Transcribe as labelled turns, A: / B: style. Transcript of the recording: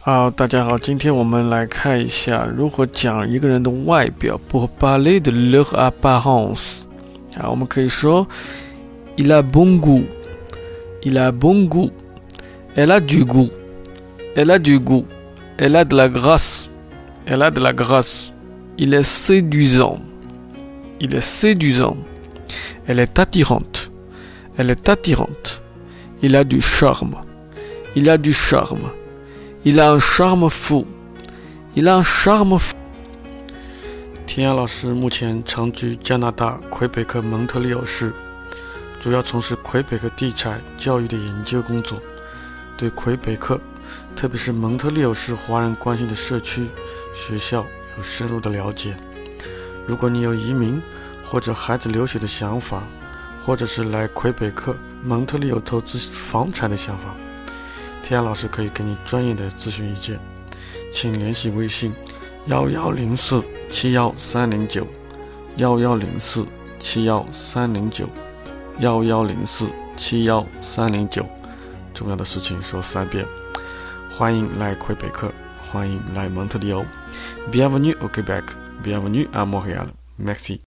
A: 好，大家好，今天我们来看一下如何讲一个人的外表。Pour parler de leur apparence，啊，我们可以说，il a bon goût，il a bon goût，elle a du goût，elle a du goût，elle a de la grâce，elle a de la grâce，il est séduisant，il est séduisant，elle est attirante，elle est attirante，il a du charme，il a du charme。 Il a un charme fou. Il a un charme fou. 田亚老师目前长居加拿大魁北克蒙特利尔市，主要从事魁北克地产教育的研究工作，对魁北克，特别是蒙特利尔市华人关心的社区、学校有深入的了解。如果你有移民或者孩子留学的想法，或者是来魁北克蒙特利尔投资房产的想法。天涯老师可以给你专业的咨询意见，请联系微信：幺幺零四七幺三零九，幺幺零四七幺三零九，幺幺零四七幺三零九。重要的事情说三遍。欢迎来魁北克，欢迎来蒙特利尔。Bienvenue au Québec, bienvenue à Montréal. Merci.